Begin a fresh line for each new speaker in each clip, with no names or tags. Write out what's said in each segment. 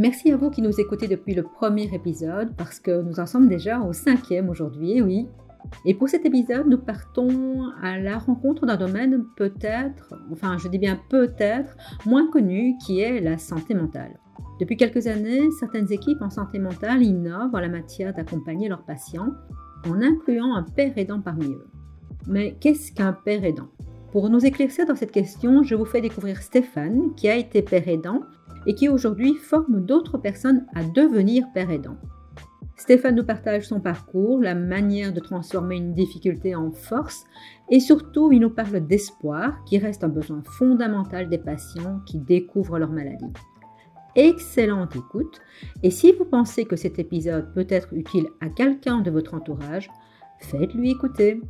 Merci à vous qui nous écoutez depuis le premier épisode, parce que nous en sommes déjà au cinquième aujourd'hui, et oui. Et pour cet épisode, nous partons à la rencontre d'un domaine peut-être, enfin je dis bien peut-être, moins connu, qui est la santé mentale. Depuis quelques années, certaines équipes en santé mentale innovent en la matière d'accompagner leurs patients en incluant un père aidant parmi eux. Mais qu'est-ce qu'un père aidant? Pour nous éclaircir dans cette question, je vous fais découvrir Stéphane, qui a été père aidant et qui aujourd'hui forme d'autres personnes à devenir père aidant. Stéphane nous partage son parcours, la manière de transformer une difficulté en force et surtout il nous parle d'espoir qui reste un besoin fondamental des patients qui découvrent leur maladie. Excellente écoute et si vous pensez que cet épisode peut être utile à quelqu'un de votre entourage, faites-lui écouter.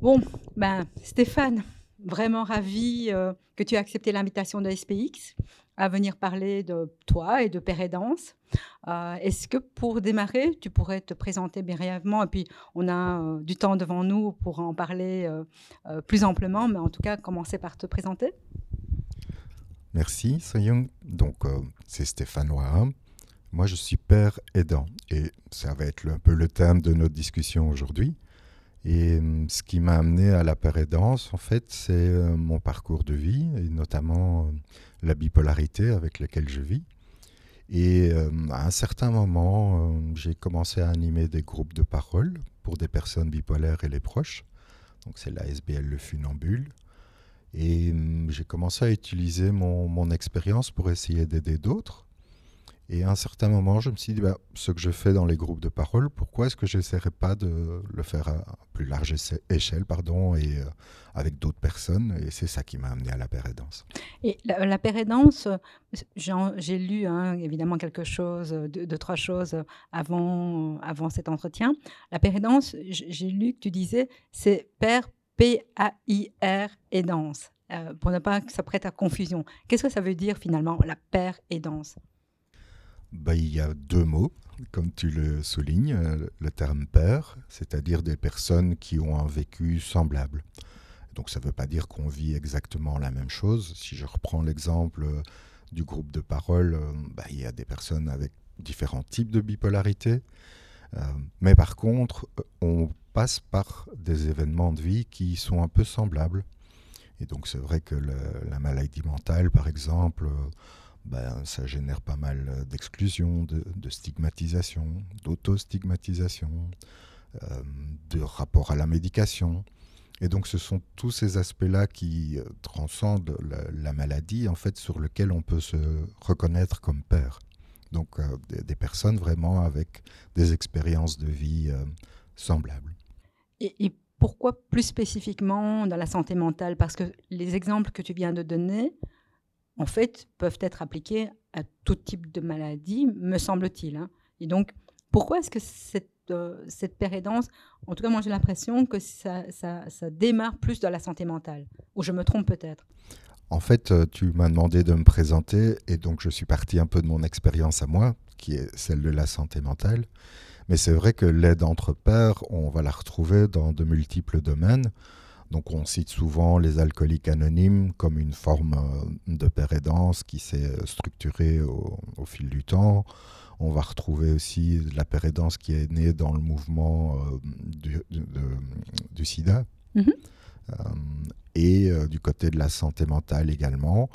Bon, ben Stéphane, vraiment ravi euh, que tu aies accepté l'invitation de SPX à venir parler de toi et de Père euh, Est-ce que pour démarrer, tu pourrais te présenter brièvement? Et puis on a euh, du temps devant nous pour en parler plus amplement, mais en tout cas commencer par te présenter
Merci Soyoung. Donc c'est Stéphane Waham. Moi je suis père aidant et ça va être un peu le thème de notre discussion aujourd'hui. Et euh, ce qui m'a amené à la pérédance, en fait, c'est euh, mon parcours de vie, et notamment euh, la bipolarité avec laquelle je vis. Et à un certain moment, j'ai commencé à animer des groupes de parole pour des personnes bipolaires et les proches. Donc c'est la SBL Le Funambule. Et j'ai commencé à utiliser mon expérience pour essayer d'aider d'autres. Et à un certain moment, je me suis dit, bah, ce que je fais dans les groupes de parole, pourquoi est-ce que je n'essaierais pas de le faire à plus large échelle pardon, et euh, avec d'autres personnes? Et c'est ça qui m'a amené à la pérédance.
Et la, la pérédance, j'ai lu hein, évidemment quelque chose, deux, trois choses avant, avant cet entretien. La pérédance, j'ai lu que tu disais, c'est père, P-A-I-R. Euh, pour ne pas que ça prête à confusion. Qu'est-ce que ça veut dire finalement, la père aidance?
Bah, il y a deux mots, comme tu le soulignes, euh, le terme père, c'est-à-dire des personnes qui ont un vécu semblable. Donc ça ne veut pas dire qu'on vit exactement la même chose. Si je reprends l'exemple euh, du groupe de parole, euh, bah, il y a des personnes avec différents types de bipolarité. mais par contre, on passe par des événements de vie qui sont un peu semblables. Et donc c'est vrai que la maladie mentale, par exemple, ben, ça génère pas mal euh, d'exclusion, de, stigmatisation, d'auto-stigmatisation, euh, de rapport à la médication. Et donc ce sont tous ces aspects-là qui euh, transcendent la, maladie, en fait, sur lesquels on peut se reconnaître comme père. Donc des, personnes vraiment avec des expériences de vie semblables.
Et, et, pourquoi plus spécifiquement dans la santé mentale? Parce que les exemples que tu viens de donner, en fait, peuvent être appliquées à tout type de maladie, me semble-t-il. Hein. Et donc, pourquoi est-ce que cette, euh, cette pérédance, en tout cas, moi j'ai l'impression que ça, démarre plus dans la santé mentale, ou je me trompe peut-être?
En fait, euh, tu m'as demandé de me présenter, et donc je suis parti un peu de mon expérience à moi, qui est celle de la santé mentale. Mais c'est vrai que l'aide entre pairs, on va la retrouver dans de multiples domaines. Donc on cite souvent les alcooliques anonymes comme une forme euh, de pérédance qui s'est structurée au, fil du temps. On va retrouver aussi la pérédance qui est née dans le mouvement euh, du, sida. Mhm. Euh, et du côté de la santé mentale également.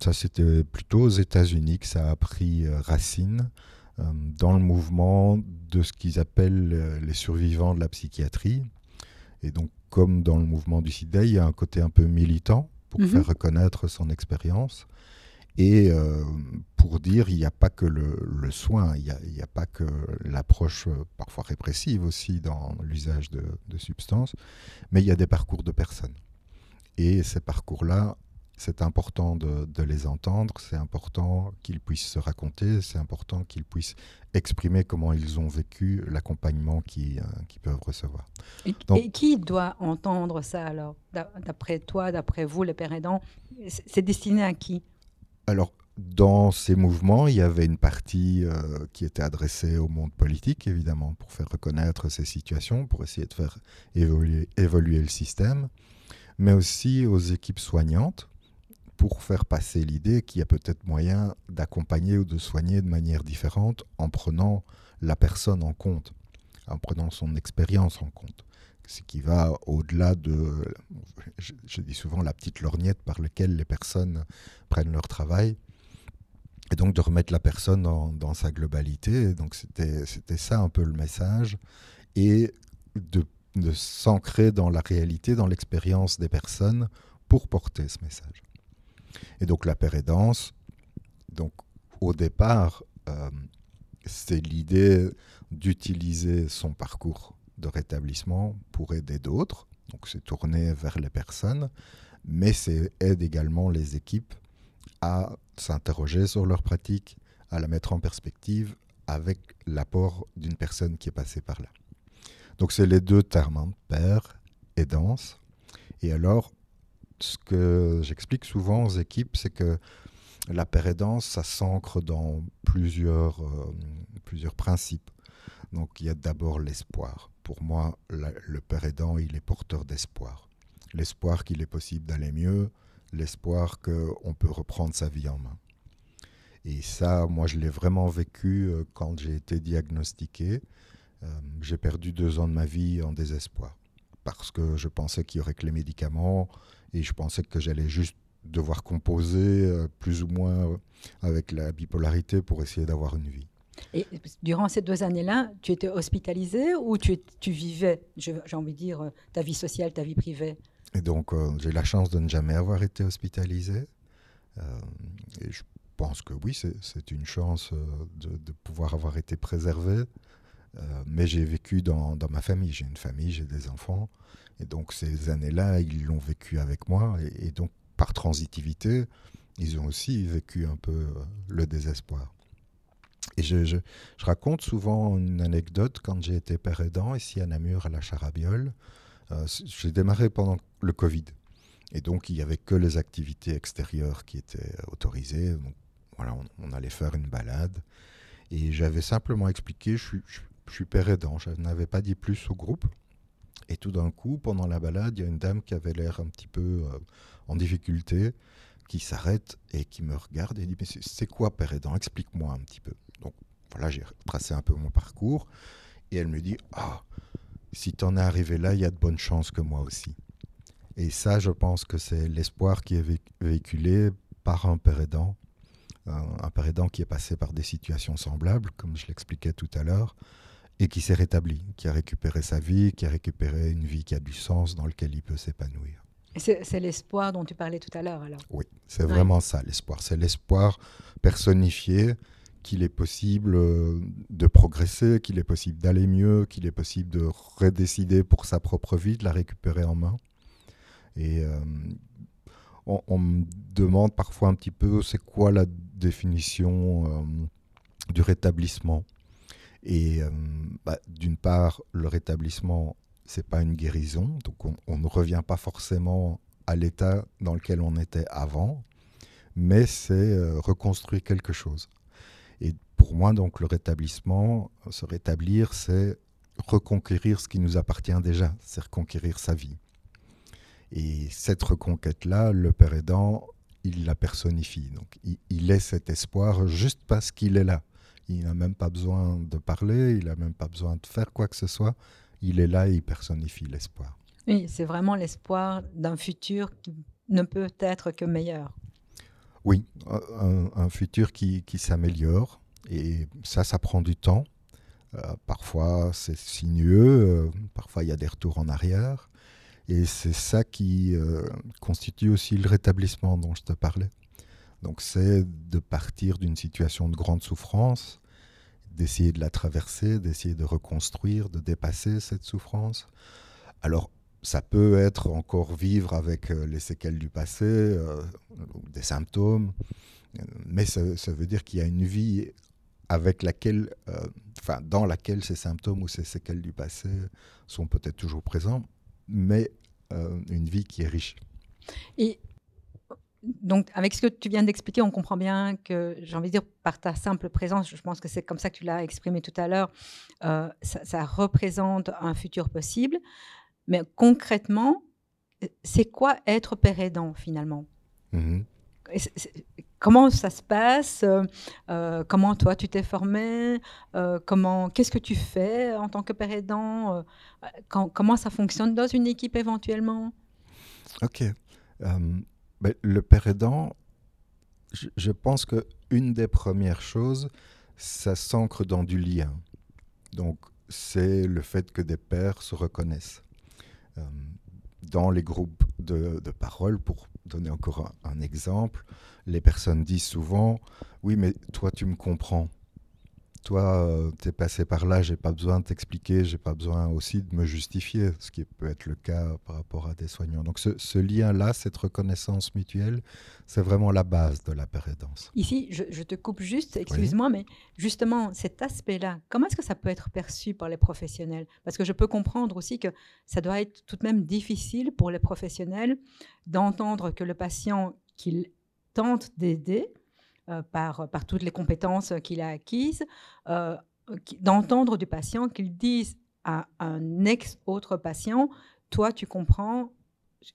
ça, c'était plutôt aux États-Unis que ça a pris racine dans le mouvement de ce qu'ils appellent les survivants de la psychiatrie. Et donc, comme dans le mouvement du SIDA, il y a un côté un peu militant pour mhm. faire reconnaître son expérience. Et euh, pour dire, il n'y a pas que le, soin, il n'y a, pas que l'approche euh, parfois répressive aussi dans l'usage de, de, substances, mais il y a des parcours de personnes. Et ces parcours-là c'est important de, les entendre, c'est important qu'ils puissent se raconter, c'est important qu'ils puissent exprimer comment ils ont vécu l'accompagnement euh, qu'ils peuvent recevoir.
Et, qui doit entendre ça alors D'après toi, d'après vous, les pères aidants, c'est destiné à qui?
Alors, dans ces mouvements, il y avait une partie euh, qui était adressée au monde politique, évidemment, pour faire reconnaître ces situations, pour essayer de faire évoluer, évoluer le système, mais aussi aux équipes soignantes, pour faire passer l'idée qu'il y a peut-être moyen d'accompagner ou de soigner de manière différente en prenant la personne en compte, en prenant son expérience en compte. Ce qui va au-delà de, je, dis souvent, la petite lorgnette par laquelle les personnes prennent leur travail. Et donc de remettre la personne dans, sa globalité. donc c'était ça un peu le message. Et de, de s'ancrer dans la réalité, dans l'expérience des personnes pour porter ce message. Et donc la pérédance, donc au départ, euh, c'est l'idée d'utiliser son parcours de rétablissement pour aider d'autres. Donc c'est tourné vers les personnes, mais c'est aide également les équipes à s'interroger sur leur pratique, à la mettre en perspective avec l'apport d'une personne qui est passée par là. Donc c'est les deux termes, hein, père et danse. Et alors, ce que j'explique souvent aux équipes, c'est que la pérédance, ça s'ancre dans plusieurs, euh, plusieurs principes. Donc il y a d'abord l'espoir. Pour moi, le père il est porteur d'espoir. L'espoir qu'il est possible d'aller mieux, l'espoir qu'on peut reprendre sa vie en main. Et ça, moi, je l'ai vraiment vécu euh, quand j'ai été diagnostiqué. Euh, j'ai perdu deux ans de ma vie en désespoir parce que je pensais qu'il y aurait que les médicaments et je pensais que j'allais juste devoir composer euh, plus ou moins euh, avec la bipolarité pour essayer d'avoir une vie.
Et durant ces deux années-là, tu étais hospitalisé ou tu, tu vivais, j'ai envie de dire, euh, ta vie sociale, ta vie privée?
Et donc, j'ai la chance de ne jamais avoir été hospitalisé. et je pense que oui, c'est une chance de, de, pouvoir avoir été préservé. Mais j'ai vécu dans, dans, ma famille. J'ai une famille, j'ai des enfants. Et donc ces années-là, ils l'ont vécu avec moi. Et, donc par transitivité, ils ont aussi vécu un peu euh, le désespoir. Et je, je, raconte souvent une anecdote quand j'ai été père aidant ici à Namur, à la Charabiole. Euh, j'ai démarré pendant le Covid. Et donc, il n'y avait que les activités extérieures qui étaient autorisées. Donc, voilà, on, allait faire une balade. Et j'avais simplement expliqué, je, je suis père aidant. Je n'avais pas dit plus au groupe. Et tout d'un coup, pendant la balade, il y a une dame qui avait l'air un petit peu euh, en difficulté, qui s'arrête et qui me regarde et dit Mais c'est quoi, Père aidant? Explique-moi un petit peu. Donc voilà, j'ai tracé un peu mon parcours. Et elle me dit Ah, si tu en es arrivé là, il y a de bonnes chances que moi aussi. Et ça, je pense que c'est l'espoir qui est véhiculé par un père aidant, un père aidant qui est passé par des situations semblables, comme je l'expliquais tout à l'heure, et qui s'est rétabli, qui a récupéré sa vie, qui a récupéré une vie qui a du sens, dans laquelle il peut s'épanouir.
C'est l'espoir dont tu parlais tout à l'heure, alors
Oui, c'est vraiment ça, l'espoir. C'est l'espoir personnifié qu'il est possible euh, de progresser, qu'il est possible d'aller mieux, qu'il est possible de redécider pour sa propre vie, de la récupérer en main. Et euh, on, on, me demande parfois un petit peu, c'est quoi la définition euh, du rétablissement? Et euh, bah, d'une part, le rétablissement, c'est pas une guérison, donc on, ne revient pas forcément à l'état dans lequel on était avant, mais c'est euh, reconstruire quelque chose. Et pour moi, donc, le rétablissement, se rétablir, c'est reconquérir ce qui nous appartient déjà, c'est reconquérir sa vie. Et cette reconquête-là, le Père aidant, il la personnifie. Donc, il, il est cet espoir juste parce qu'il est là. Il n'a même pas besoin de parler, il n'a même pas besoin de faire quoi que ce soit. Il est là et il personnifie l'espoir.
Oui, c'est vraiment l'espoir d'un futur qui ne peut être que meilleur.
Oui, un, futur qui, qui s'améliore. Et ça, ça prend du temps. Euh, parfois, c'est sinueux. Euh, parfois, il y a des retours en arrière. Et c'est ça qui euh, constitue aussi le rétablissement dont je te parlais. Donc c'est de partir d'une situation de grande souffrance, d'essayer de la traverser, d'essayer de reconstruire, de dépasser cette souffrance. Alors ça peut être encore vivre avec euh, les séquelles du passé, euh, des symptômes, mais ça, veut dire qu'il y a une vie avec laquelle, euh, dans laquelle ces symptômes ou ces séquelles du passé sont peut-être toujours présents, mais une vie qui est riche.
Donc, avec ce que tu viens d'expliquer, on comprend bien que, j'ai envie de dire, par ta simple présence, je pense que c'est comme ça que tu l'as exprimé tout à l'heure, euh, ça, représente un futur possible. Mais concrètement, c'est quoi être père aidant finalement? Mmh Comment ça se passe? Euh, Comment toi tu t'es formé? Comment Qu'est-ce que tu fais en tant que père aidant? Comment ça fonctionne dans une équipe éventuellement?
Ok le père aidant, je, pense que une des premières choses, ça s'ancre dans du lien. Donc, c'est le fait que des pères se reconnaissent. Euh, dans les groupes de, parole, pour donner encore un, exemple, les personnes disent souvent Oui, mais toi, tu me comprends toi, euh, tu es passé par là, j'ai pas besoin de t'expliquer, j'ai pas besoin aussi de me justifier, ce qui peut être le cas par rapport à des soignants. Donc ce, lien-là, cette reconnaissance mutuelle, c'est vraiment la base de la pérédance.
Ici, je, te coupe juste, excuse-moi, mais justement, cet aspect-là, comment est-ce que ça peut être perçu par les professionnels? Parce que je peux comprendre aussi que ça doit être tout de même difficile pour les professionnels d'entendre que le patient qu'il tente d'aider, par, par toutes les compétences qu'il a acquises, euh, d'entendre du patient qu'il dise à un ex-autre patient, toi tu comprends,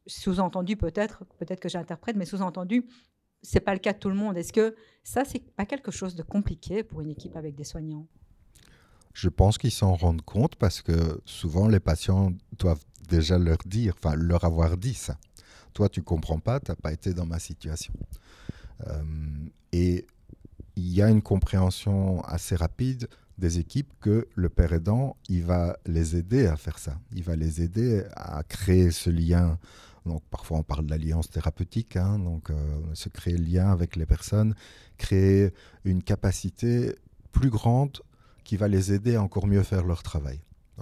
sous-entendu peut-être, peut-être que j'interprète, mais sous-entendu, c'est pas le cas de tout le monde. Est-ce que ça, c'est pas quelque chose de compliqué pour une équipe avec des soignants?
Je pense qu'ils s'en rendent compte parce que souvent les patients doivent déjà leur dire, enfin leur avoir dit ça. Toi, tu comprends pas, tu n'as pas été dans ma situation. Euh, et il y a une compréhension assez rapide des équipes que le père aidant, il va les aider à faire ça. Il va les aider à créer ce lien. Donc parfois on parle d'alliance thérapeutique, hein, donc euh, se créer le lien avec les personnes, créer une capacité plus grande qui va les aider à encore mieux faire leur travail.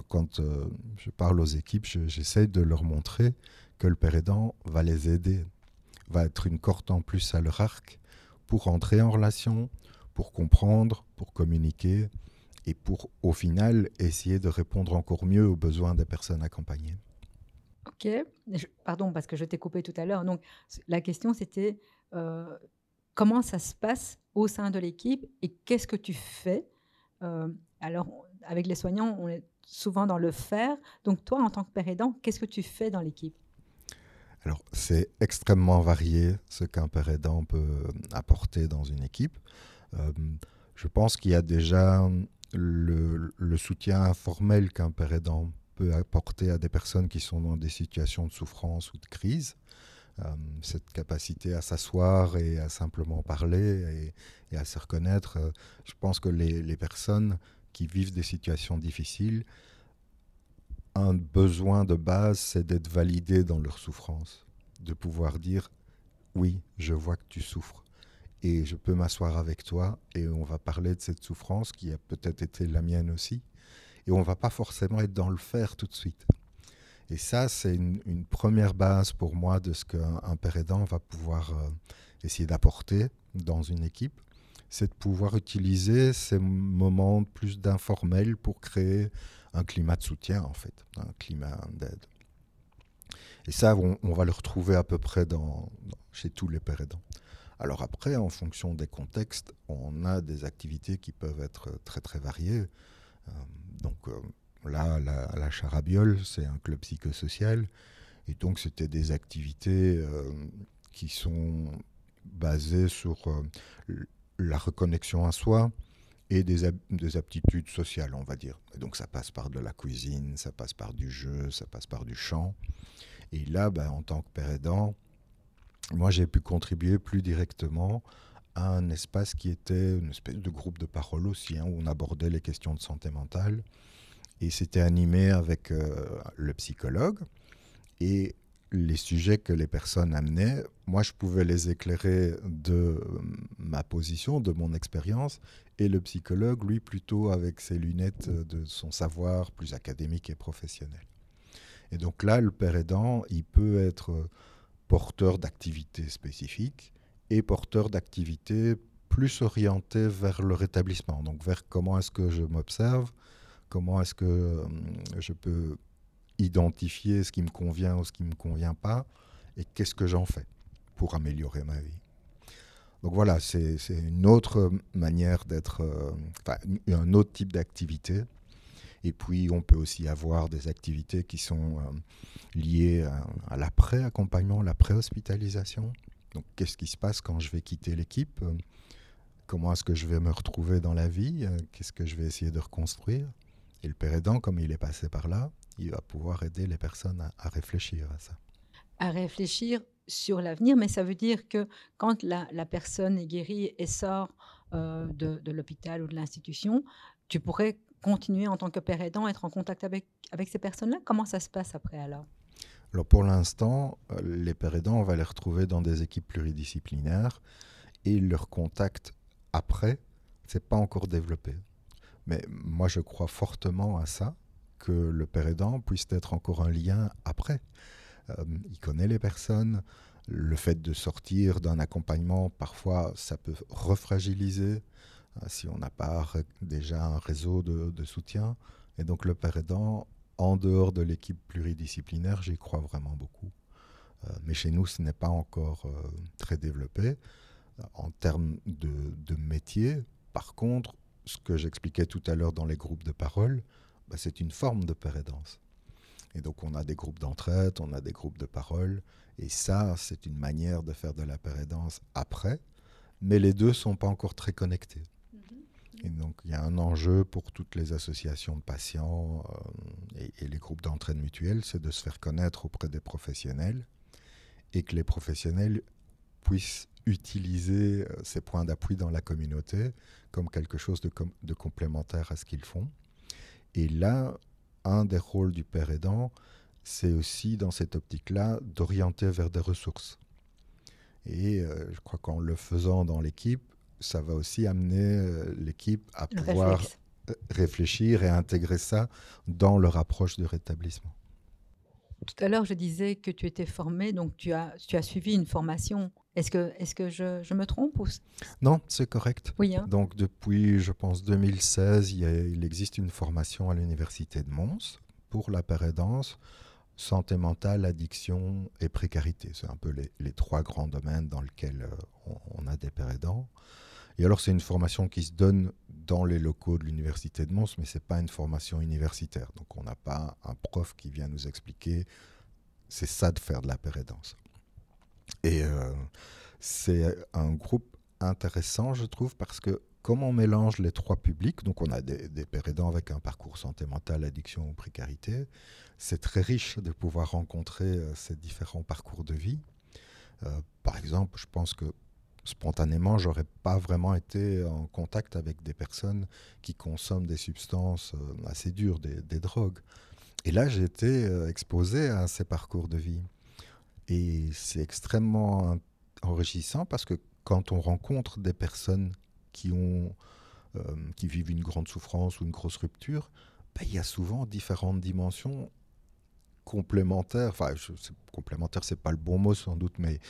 Quand euh, je parle aux équipes, j'essaie de leur montrer que le père aidant va les aider, va être une corde en plus à leur arc pour entrer en relation, pour comprendre, pour communiquer et pour, au final, essayer de répondre encore mieux aux besoins des personnes accompagnées.
Ok, pardon parce que je t'ai coupé tout à l'heure. Donc la question c'était euh, comment ça se passe au sein de l'équipe et qu'est-ce que tu fais euh, Alors avec les soignants, on est souvent dans le faire. Donc toi, en tant que père aidant, qu'est-ce que tu fais dans l'équipe?
Alors, c'est extrêmement varié ce qu'un père aidant peut apporter dans une équipe. Euh, je pense qu'il y a déjà le, soutien informel qu'un père aidant peut apporter à des personnes qui sont dans des situations de souffrance ou de crise. Euh, cette capacité à s'asseoir et à simplement parler et, à se reconnaître. Euh, je pense que les, les, personnes qui vivent des situations difficiles un besoin de base, c'est d'être validé dans leur souffrance, de pouvoir dire oui, je vois que tu souffres et je peux m'asseoir avec toi et on va parler de cette souffrance qui a peut-être été la mienne aussi et on va pas forcément être dans le faire tout de suite. Et ça, c'est une, première base pour moi de ce qu'un père aidant va pouvoir euh, essayer d'apporter dans une équipe, c'est de pouvoir utiliser ces moments plus d'informel pour créer un climat de soutien, en fait, un climat d'aide. Et ça, on, va le retrouver à peu près dans, chez tous les pères aidants. Alors après, en fonction des contextes, on a des activités qui peuvent être très très variées. Euh, donc euh, là, la, la Charabiole, c'est un club psychosocial. Et donc c'était des activités euh, qui sont basées sur la reconnexion à soi, et des, aptitudes sociales, on va dire. Donc ça passe par de la cuisine, ça passe par du jeu, ça passe par du chant. Et là, ben, en tant que père aidant, moi j'ai pu contribuer plus directement à un espace qui était une espèce de groupe de parole aussi, hein, où on abordait les questions de santé mentale. Et c'était animé avec euh, le psychologue. Et les sujets que les personnes amenaient, moi je pouvais les éclairer de euh, ma position, de mon expérience, et le psychologue, lui, plutôt avec ses lunettes de son savoir plus académique et professionnel. Et donc là, le père aidant, il peut être porteur d'activités spécifiques et porteur d'activités plus orientées vers le rétablissement, donc vers comment est-ce que je m'observe, comment est-ce que euh, je peux identifier ce qui me convient ou ce qui ne me convient pas, et qu'est-ce que j'en fais. pour améliorer ma vie. Donc voilà, c'est une autre manière d'être, euh, un autre type d'activité. Et puis, on peut aussi avoir des activités qui sont euh, liées à, l'après-accompagnement, l'après-hospitalisation. Donc, qu'est-ce qui se passe quand je vais quitter l'équipe? Comment est-ce que je vais me retrouver dans la vie? Qu'est-ce que je vais essayer de reconstruire? Et le père aidant, comme il est passé par là, il va pouvoir aider les personnes à réfléchir à ça.
À réfléchir sur l'avenir, mais ça veut dire que quand la, personne est guérie et sort euh, de, l'hôpital ou de l'institution, tu pourrais continuer en tant que père aidant, être en contact avec, avec ces personnes-là? Comment ça se passe après alors?
Alors pour l'instant, euh, les pères aidants, on va les retrouver dans des équipes pluridisciplinaires et leur contact après, c'est pas encore développé. Mais moi, je crois fortement à ça, que le père aidant puisse être encore un lien après. Euh, il connaît les personnes. Le fait de sortir d'un accompagnement, parfois, ça peut refragiliser euh, si on n'a pas déjà un réseau de, soutien. Et donc le père aidant, en dehors de l'équipe pluridisciplinaire, j'y crois vraiment beaucoup. Euh, mais chez nous, ce n'est pas encore très développé. En termes de, métier, par contre, ce que j'expliquais tout à l'heure dans les groupes de parole, bah, c'est une forme de père aidance. Et donc on a des groupes d'entraide, on a des groupes de parole, et ça c'est une manière de faire de la pérédance après, mais les deux sont pas encore très connectés. Mm-hmm. Et donc il y a un enjeu pour toutes les associations de patients euh, et, les groupes d'entraide mutuelle, c'est de se faire connaître auprès des professionnels et que les professionnels puissent utiliser euh, ces points d'appui dans la communauté comme quelque chose de, de complémentaire à ce qu'ils font. Et là, un des rôles du père aidant, c'est aussi dans cette optique-là d'orienter vers des ressources. Et euh, je crois qu'en le faisant dans l'équipe, ça va aussi amener euh, l'équipe à pouvoir euh, réfléchir et intégrer ça dans leur approche de rétablissement.
Tout à l'heure, je disais que tu étais formé, donc tu as, tu as suivi une formation. Est-ce que, est que je, je, me trompe ou...
Non, c'est correct.
Oui, hein.
Donc depuis, je pense, 2016, il, il existe une formation à l'Université de Mons pour la pérédance, santé mentale, addiction et précarité. C'est un peu les, les, trois grands domaines dans lesquels euh, on, a des pérédants. Et alors, c'est une formation qui se donne dans les locaux de l'Université de Mons, mais ce n'est pas une formation universitaire. Donc, on n'a pas un prof qui vient nous expliquer c'est ça de faire de la pérédance. Et euh, c'est un groupe intéressant, je trouve, parce que comme on mélange les trois publics, donc on a des, des avec un parcours santé mentale, addiction ou précarité, c'est très riche de pouvoir rencontrer euh, ces différents parcours de vie. Euh, par exemple, je pense que spontanément, j'aurais pas vraiment été en contact avec des personnes qui consomment des substances euh, assez dures, des, drogues. Et là, j'ai été euh, exposé à ces parcours de vie. Et c'est extrêmement enrichissant parce que quand on rencontre des personnes qui, ont, euh, qui vivent une grande souffrance ou une grosse rupture, ben, il y a souvent différentes dimensions complémentaires. Enfin, je, complémentaire, c'est pas le bon mot sans doute, mais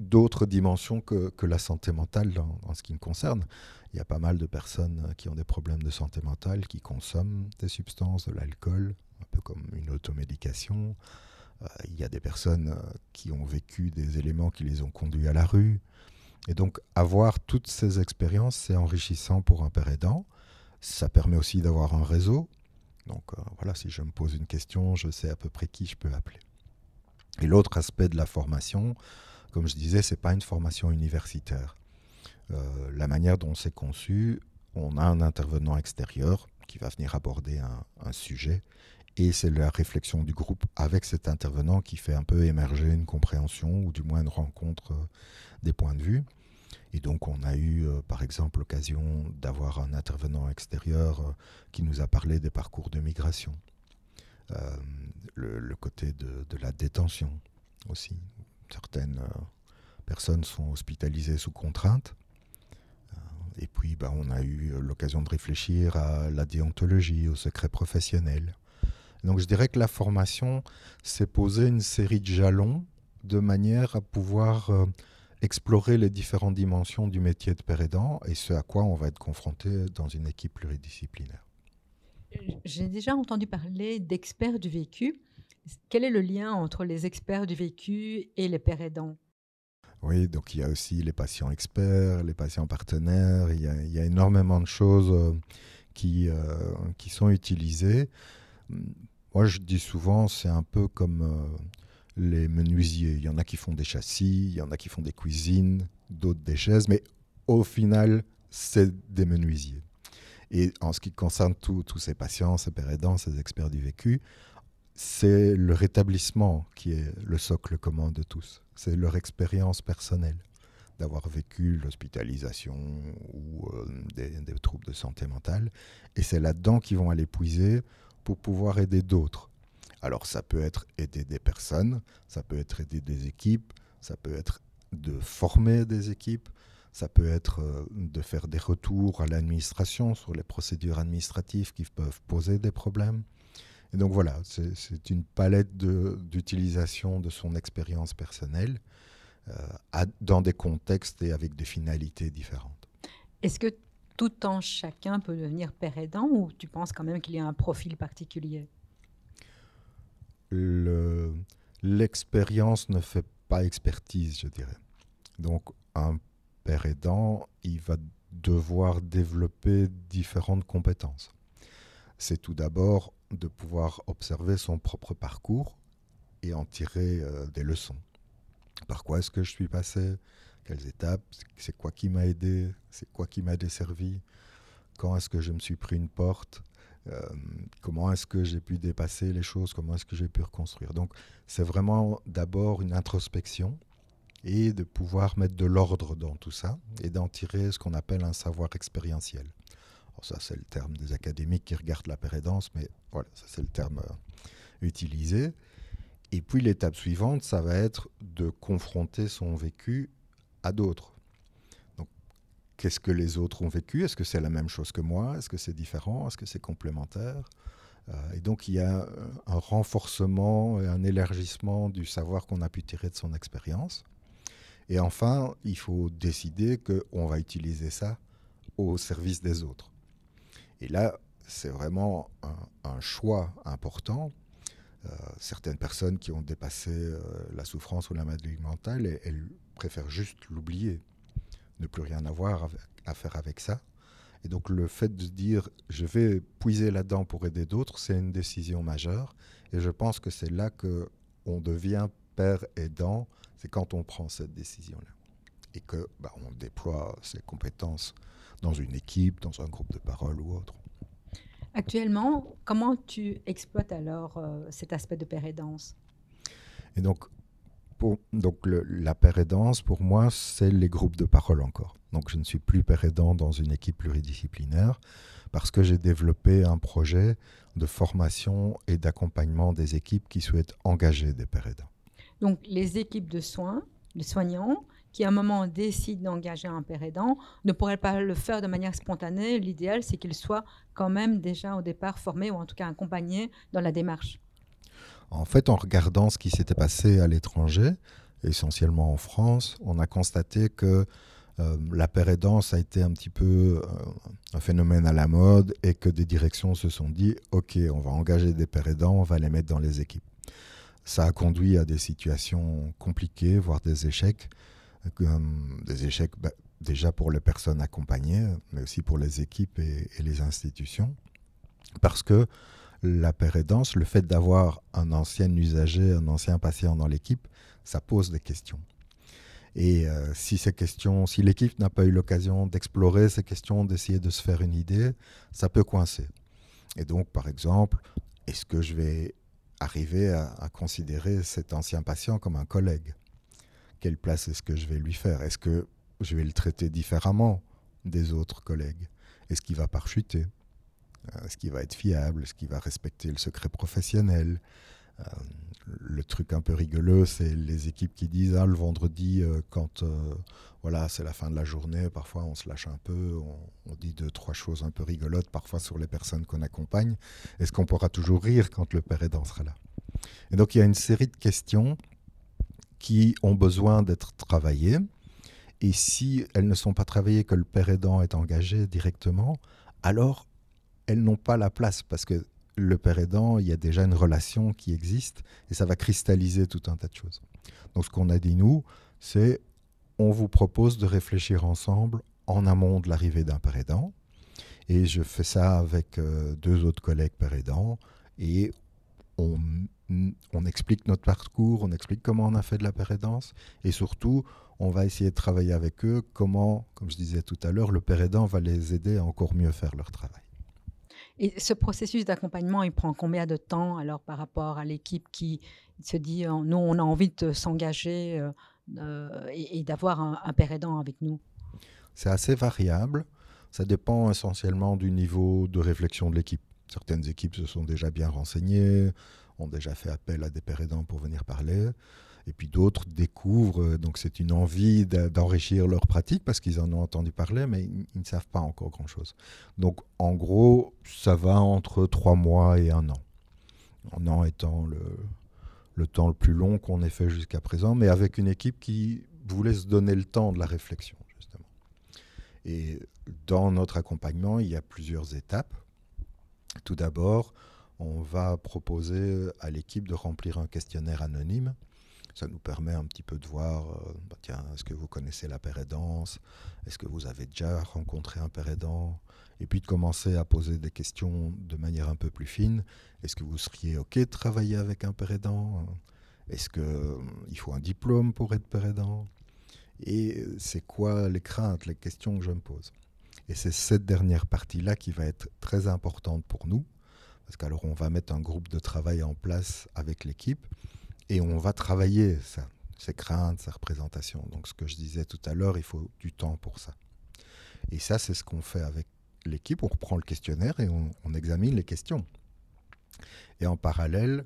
d'autres dimensions que, que, la santé mentale en ce qui me concerne. Il y a pas mal de personnes qui ont des problèmes de santé mentale, qui consomment des substances, de l'alcool, un peu comme une automédication. Euh, il y a des personnes euh, qui ont vécu des éléments qui les ont conduits à la rue. Et donc avoir toutes ces expériences, c'est enrichissant pour un père aidant. Ça permet aussi d'avoir un réseau. Donc euh, voilà, si je me pose une question, je sais à peu près qui je peux appeler. Et l'autre aspect de la formation, comme je disais, ce n'est pas une formation universitaire. Euh, la manière dont c'est conçu, on a un intervenant extérieur qui va venir aborder un, sujet et c'est la réflexion du groupe avec cet intervenant qui fait un peu émerger une compréhension ou du moins une rencontre euh, des points de vue. Et donc on a eu euh, par exemple l'occasion d'avoir un intervenant extérieur qui nous a parlé des parcours de migration, le, côté de, de, la détention aussi, certaines euh, personnes sont hospitalisées sous contrainte. Euh, et puis, bah, on a eu l'occasion de réfléchir à la déontologie, au secret professionnel. Donc, je dirais que la formation s'est posée une série de jalons de manière à pouvoir euh, explorer les différentes dimensions du métier de père aidant et ce à quoi on va être confronté dans une équipe pluridisciplinaire.
J'ai déjà entendu parler d'experts du vécu. Quel est le lien entre les experts du vécu et les pères aidants?
Oui, donc il y a aussi les patients experts, les patients partenaires, il y a, énormément de choses euh, qui, euh, qui sont utilisées. Moi, je dis souvent, c'est un peu comme euh, les menuisiers. Il y en a qui font des châssis, il y en a qui font des cuisines, d'autres des chaises, mais au final, c'est des menuisiers. Et en ce qui concerne tous ces patients, ces pères aidants, ces experts du vécu, c'est le rétablissement qui est le socle commun de tous. C'est leur expérience personnelle d'avoir vécu l'hospitalisation ou euh, des, troubles de santé mentale. Et c'est là-dedans qu'ils vont aller puiser pour pouvoir aider d'autres. Alors ça peut être aider des personnes, ça peut être aider des équipes, ça peut être de former des équipes, ça peut être euh, de faire des retours à l'administration sur les procédures administratives qui peuvent poser des problèmes. Et donc voilà, c'est une palette d'utilisation de, son expérience personnelle euh, dans des contextes et avec des finalités différentes.
Est-ce que tout temps chacun peut devenir père aidant ou tu penses quand même qu'il y a un profil particulier?
L'expérience ne fait pas expertise, je dirais. Donc un père aidant, il va devoir développer différentes compétences. C'est tout d'abord de pouvoir observer son propre parcours et en tirer euh, des leçons. Par quoi est-ce que je suis passé? Quelles étapes? C'est quoi qui m'a aidé? C'est quoi qui m'a desservi? Quand est-ce que je me suis pris une porte? Euh, Comment est-ce que j'ai pu dépasser les choses? Comment est-ce que j'ai pu reconstruire? Donc c'est vraiment d'abord une introspection et de pouvoir mettre de l'ordre dans tout ça et d'en tirer ce qu'on appelle un savoir expérientiel. Ça, c'est le terme des académiques qui regardent la pérédance, mais voilà, ça c'est le terme euh, utilisé. Et puis l'étape suivante, ça va être de confronter son vécu à d'autres. Donc, qu'est-ce que les autres ont vécu? Est-ce que c'est la même chose que moi? Est-ce que c'est différent? Est-ce que c'est complémentaire? Euh, Et donc, il y a un renforcement et un élargissement du savoir qu'on a pu tirer de son expérience. Et enfin, il faut décider qu'on va utiliser ça au service des autres. Et là, c'est vraiment un, choix important. Euh, certaines personnes qui ont dépassé euh, la souffrance ou la maladie mentale, elles, préfèrent juste l'oublier, ne plus rien avoir à faire avec ça. Et donc le fait de dire je vais puiser là-dedans pour aider d'autres, c'est une décision majeure. Et je pense que c'est là que on devient père aidant c'est quand on prend cette décision-là et que bah, on déploie ses compétences dans une équipe, dans un groupe de parole ou autre.
Actuellement, comment tu exploites alors euh, cet aspect de pérédance?
Et donc, pour, donc le, la pérédance, pour moi, c'est les groupes de parole encore. Donc, je ne suis plus pérédant dans une équipe pluridisciplinaire parce que j'ai développé un projet de formation et d'accompagnement des équipes qui souhaitent engager des pérédants.
Donc, les équipes de soins, les soignants, qui à un moment décident d'engager un père aidant, ne pourraient pas le faire de manière spontanée. L'idéal, c'est qu'ils soient quand même déjà au départ formés ou en tout cas accompagnés dans la démarche.
En fait, en regardant ce qui s'était passé à l'étranger, essentiellement en France, on a constaté que euh, la pérédance a été un petit peu euh, un phénomène à la mode et que des directions se sont dit OK, on va engager des pères aidants, on va les mettre dans les équipes ça a conduit à des situations compliquées, voire des échecs. Des échecs bah, déjà pour les personnes accompagnées, mais aussi pour les équipes et, les institutions. Parce que la pérédance, le fait d'avoir un ancien usager, un ancien patient dans l'équipe, ça pose des questions. Et euh, si ces questions, si l'équipe n'a pas eu l'occasion d'explorer ces questions, d'essayer de se faire une idée, ça peut coincer. Et donc, par exemple, est-ce que je vais arriver à, considérer cet ancien patient comme un collègue? Quelle place est-ce que je vais lui faire? Est-ce que je vais le traiter différemment des autres collègues? Est-ce qu'il va parchuter? Est-ce qu'il va être fiable? Est-ce qu'il va respecter le secret professionnel? Euh, le truc un peu rigolo, c'est les équipes qui disent ah, le vendredi, euh, quand euh, voilà, c'est la fin de la journée, parfois on se lâche un peu, on, dit deux, trois choses un peu rigolotes, parfois sur les personnes qu'on accompagne. Est-ce qu'on pourra toujours rire quand le père aidant sera là? Et donc il y a une série de questions qui ont besoin d'être travaillées. Et si elles ne sont pas travaillées, que le père aidant est engagé directement, alors elles n'ont pas la place parce que le père aidant, il y a déjà une relation qui existe et ça va cristalliser tout un tas de choses. Donc ce qu'on a dit nous, c'est on vous propose de réfléchir ensemble en amont de l'arrivée d'un père aidant. Et je fais ça avec euh, deux autres collègues père aidants. Et on, on, explique notre parcours, on explique comment on a fait de la père aidance. Et surtout, on va essayer de travailler avec eux comment, comme je disais tout à l'heure, le père aidant va les aider à encore mieux faire leur travail.
Et ce processus d'accompagnement, il prend combien de temps alors par rapport à l'équipe qui se dit, nous, on a envie de s'engager euh, euh, et, d'avoir un, père aidant avec nous?
C'est assez variable. Ça dépend essentiellement du niveau de réflexion de l'équipe. Certaines équipes se sont déjà bien renseignées, ont déjà fait appel à des pères pour venir parler. Et puis d'autres découvrent, euh, donc c'est une envie d'enrichir leur pratique parce qu'ils en ont entendu parler, mais ils, ne savent pas encore grand-chose. Donc en gros, ça va entre trois mois et un an. Un an étant le, le temps le plus long qu'on ait fait jusqu'à présent, mais avec une équipe qui voulait se donner le temps de la réflexion, justement. Et dans notre accompagnement, il y a plusieurs étapes. Tout d'abord, on va proposer à l'équipe de remplir un questionnaire anonyme. Ça nous permet un petit peu de voir, euh, bah, tiens, est-ce que vous connaissez la père aidance? Est-ce que vous avez déjà rencontré un père aidant? Et puis de commencer à poser des questions de manière un peu plus fine. Est-ce que vous seriez OK de travailler avec un père aidant? Est-ce qu'il euh, faut un diplôme pour être père aidant? Et c'est quoi les craintes, les questions que je me pose? Et c'est cette dernière partie-là qui va être très importante pour nous. Parce qu'alors on va mettre un groupe de travail en place avec l'équipe et on va travailler ça, ces craintes, ces représentations. Donc ce que je disais tout à l'heure, il faut du temps pour ça. Et ça, c'est ce qu'on fait avec l'équipe. On reprend le questionnaire et on, examine les questions. Et en parallèle,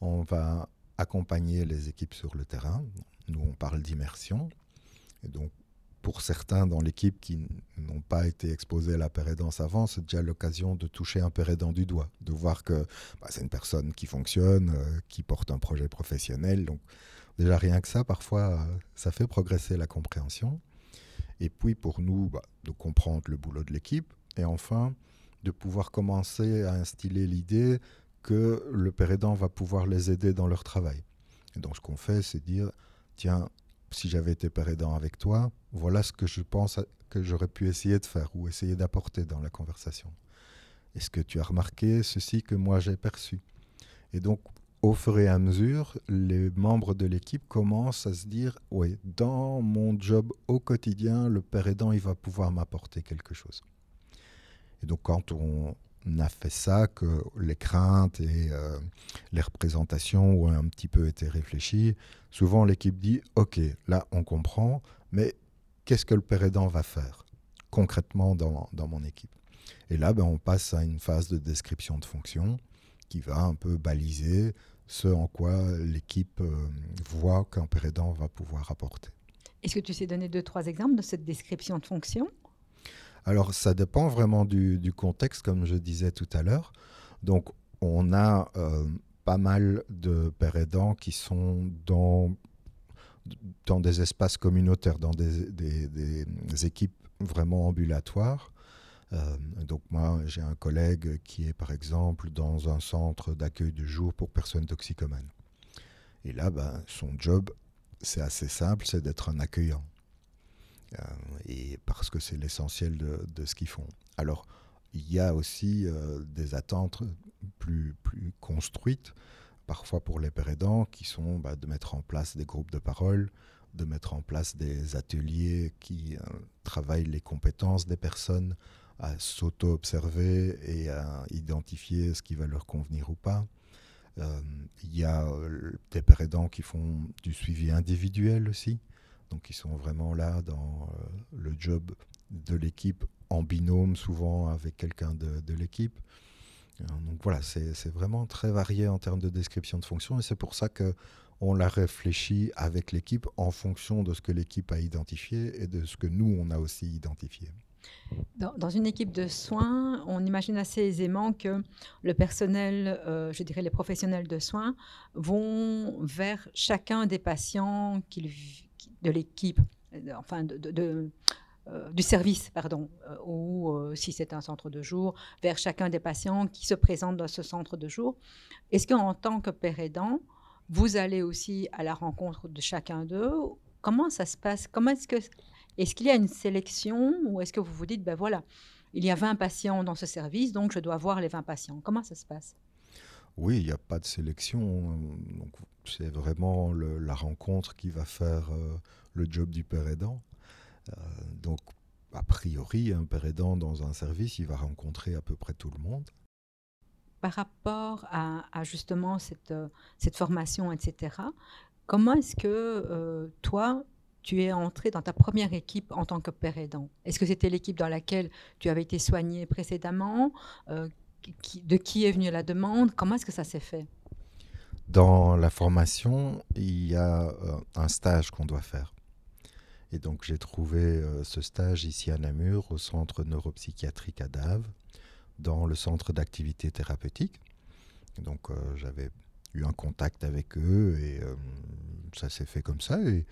on va accompagner les équipes sur le terrain. Nous, on parle d'immersion. Et donc, pour certains dans l'équipe qui n'ont pas été exposés à la pérédance avant, c'est déjà l'occasion de toucher un pérédant du doigt, de voir que bah, c'est une personne qui fonctionne, euh, qui porte un projet professionnel. Donc déjà rien que ça, parfois, euh, ça fait progresser la compréhension. Et puis pour nous, bah, de comprendre le boulot de l'équipe. Et enfin, de pouvoir commencer à instiller l'idée que le pérédant va pouvoir les aider dans leur travail. Et donc ce qu'on fait, c'est dire, tiens, si j'avais été père aidant avec toi, voilà ce que je pense que j'aurais pu essayer de faire ou essayer d'apporter dans la conversation. Est-ce que tu as remarqué ceci que moi j'ai perçu? Et donc, au fur et à mesure, les membres de l'équipe commencent à se dire, oui, dans mon job au quotidien, le père aidant, il va pouvoir m'apporter quelque chose. Et donc, quand on, on a fait ça, que les craintes et euh, les représentations ont un petit peu été réfléchies, souvent l'équipe dit Ok, là on comprend, mais qu'est-ce que le père va faire concrètement dans, mon équipe? Et là, ben, on passe à une phase de description de fonction qui va un peu baliser ce en quoi l'équipe euh, voit qu'un père va pouvoir apporter.
Est-ce que tu sais donner deux, trois exemples de cette description de fonction?
Alors, ça dépend vraiment du, contexte, comme je disais tout à l'heure. Donc, on a euh, pas mal de pères aidants qui sont dans, des espaces communautaires, dans des, équipes vraiment ambulatoires. Euh, donc moi, j'ai un collègue qui est par exemple dans un centre d'accueil du jour pour personnes toxicomanes. Et là, ben, son job, c'est assez simple, c'est d'être un accueillant. Euh, et parce que c'est l'essentiel de, ce qu'ils font. Alors, il y a aussi euh, des attentes plus, construites, parfois pour les pères aidants, qui sont bah, de mettre en place des groupes de parole, de mettre en place des ateliers qui euh, travaillent les compétences des personnes, à s'auto-observer et à identifier ce qui va leur convenir ou pas. Il y a des pères aidants qui font du suivi individuel aussi, donc ils sont vraiment là dans euh, le job de l'équipe en binôme, souvent avec quelqu'un de, l'équipe. Euh, donc voilà, c'est vraiment très varié en termes de description de fonction et c'est pour ça que on l'a réfléchi avec l'équipe en fonction de ce que l'équipe a identifié et de ce que nous, on a aussi identifié.
Dans, une équipe de soins, on imagine assez aisément que le personnel, euh, je dirais les professionnels de soins, vont vers chacun des patients qu'ils de l'équipe, euh, enfin de, euh, du service, pardon, euh, ou si c'est un centre de jour, vers chacun des patients qui se présentent dans ce centre de jour. Est-ce qu'en tant que père aidant, vous allez aussi à la rencontre de chacun d'eux? Comment ça se passe? Comment est-ce que est-ce qu'il y a une sélection ou est-ce que vous vous dites ben voilà, il y a 20 patients dans ce service, donc je dois voir les 20 patients. Comment ça se passe?
Oui, il n'y a pas de sélection. C'est vraiment la rencontre qui va faire euh, le job du père aidant. Euh, donc, a priori, un père aidant dans un service, il va rencontrer à peu près tout le monde.
Par rapport à, justement cette, euh, formation, etc., comment est-ce que toi, tu es entré dans ta première équipe en tant que père aidant? Est-ce que c'était l'équipe dans laquelle tu avais été soigné précédemment? Euh, De qui est venue la demande Comment est-ce que ça s'est fait?
Dans la formation, il y a euh, un stage qu'on doit faire. Et donc j'ai trouvé euh, ce stage ici à Namur, au centre neuropsychiatrique à Dave, dans le centre d'activité thérapeutique. Donc j'avais eu un contact avec eux et ça s'est fait comme ça. Et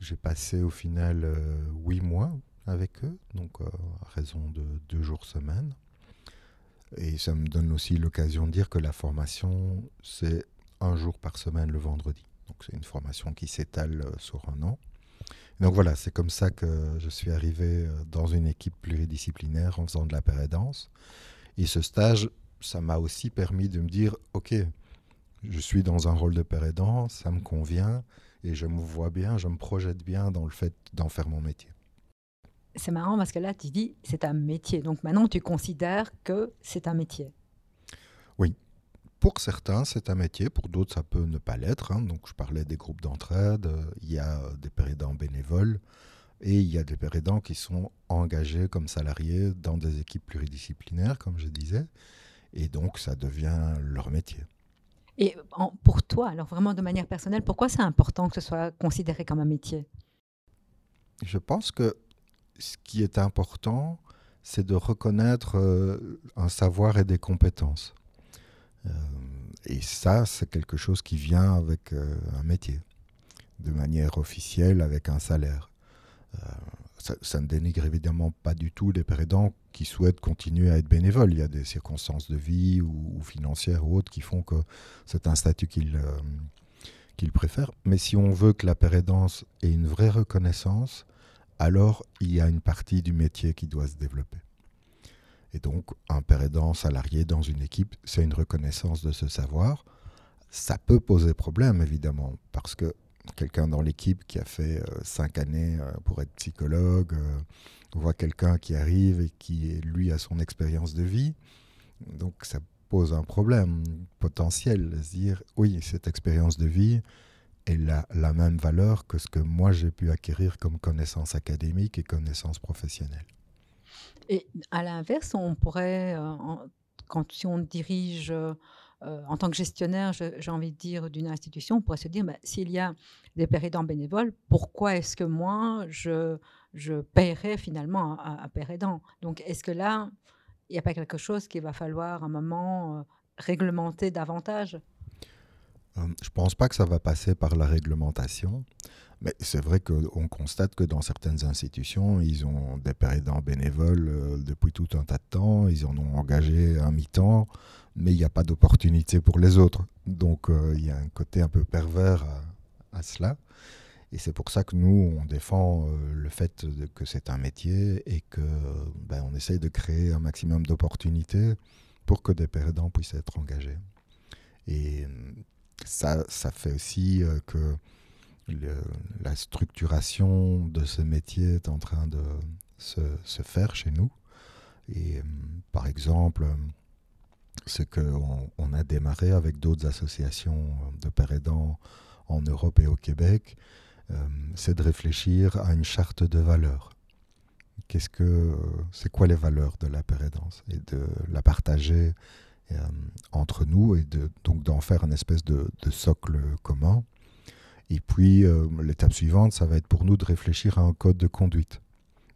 j'ai passé au final euh, huit mois avec eux, donc euh, à raison de deux jours semaine. Et ça me donne aussi l'occasion de dire que la formation, c'est un jour par semaine le vendredi. Donc c'est une formation qui s'étale euh, sur un an. Donc voilà, c'est comme ça que je suis arrivé dans une équipe pluridisciplinaire en faisant de la pérédance. Et ce stage, ça m'a aussi permis de me dire, OK, je suis dans un rôle de pérédance, ça me convient, et je me vois bien, je me projette bien dans le fait d'en faire mon métier.
C'est marrant parce que là, tu dis c'est un métier. Donc maintenant, tu considères que c'est un métier.
Oui. Pour certains, c'est un métier. Pour d'autres, ça peut ne pas l'être. Hein. Donc, je parlais des groupes d'entraide. Il y a des pérédants bénévoles et il y a des pérédants qui sont engagés comme salariés dans des équipes pluridisciplinaires, comme je disais. Et donc, ça devient leur métier.
Et pour toi, alors vraiment de manière personnelle, pourquoi c'est important que ce soit considéré comme un métier?
Je pense que ce qui est important, c'est de reconnaître euh, un savoir et des compétences. Euh, et ça, c'est quelque chose qui vient avec euh, un métier, de manière officielle, avec un salaire ça, ne dénigre évidemment pas du tout les prédents qui souhaitent continuer à être bénévoles. Il y a des circonstances de vie ou, financières ou autres qui font que c'est un statut qu'ils préfèrent. Mais si on veut que la pérédance ait une vraie reconnaissance, alors il y a une partie du métier qui doit se développer. Et donc, un pérédant salarié dans une équipe, c'est une reconnaissance de ce savoir. Ça peut poser problème, évidemment, parce que quelqu'un dans l'équipe qui a fait euh, cinq années euh, pour être psychologue, euh, voit quelqu'un qui arrive et qui, lui, a son expérience de vie. Donc ça pose un problème potentiel se dire, oui, cette expérience de vie, a la même valeur que ce que moi j'ai pu acquérir comme connaissances académiques et connaissances professionnelles.
Et à l'inverse, on pourrait, quand si on dirige euh, en tant que gestionnaire, j'ai envie de dire, d'une institution, on pourrait se dire, bah, s'il y a des pérédants bénévoles, pourquoi est-ce que moi, je, je paierais finalement à, à Donc, est-ce que là, il n'y a pas quelque chose qu'il va falloir à un moment euh, réglementer davantage?
Euh, Je ne pense pas que ça va passer par la réglementation. Mais c'est vrai qu'on constate que dans certaines institutions, ils ont des pérédants bénévoles depuis tout un tas de temps, ils en ont engagé un mi-temps mais il n'y a pas d'opportunité pour les autres. Donc euh, il y a un côté un peu pervers à, cela. Et c'est pour ça que nous, on défend euh, le fait que c'est un métier et que ben, on essaye de créer un maximum d'opportunités pour que des perdants puissent être engagés. Et ça, ça fait aussi euh, que la structuration de ce métier est en train de se, se faire chez nous. Et par exemple, c'est qu'on on a démarré avec d'autres associations de pères aidants en Europe et au Québec, euh, c'est de réfléchir à une charte de valeurs. Qu'est-ce que, c'est quoi les valeurs de la pérédance et de la partager euh, entre nous et donc d'en faire une espèce de, socle commun. Et puis euh, l'étape suivante, ça va être pour nous de réfléchir à un code de conduite.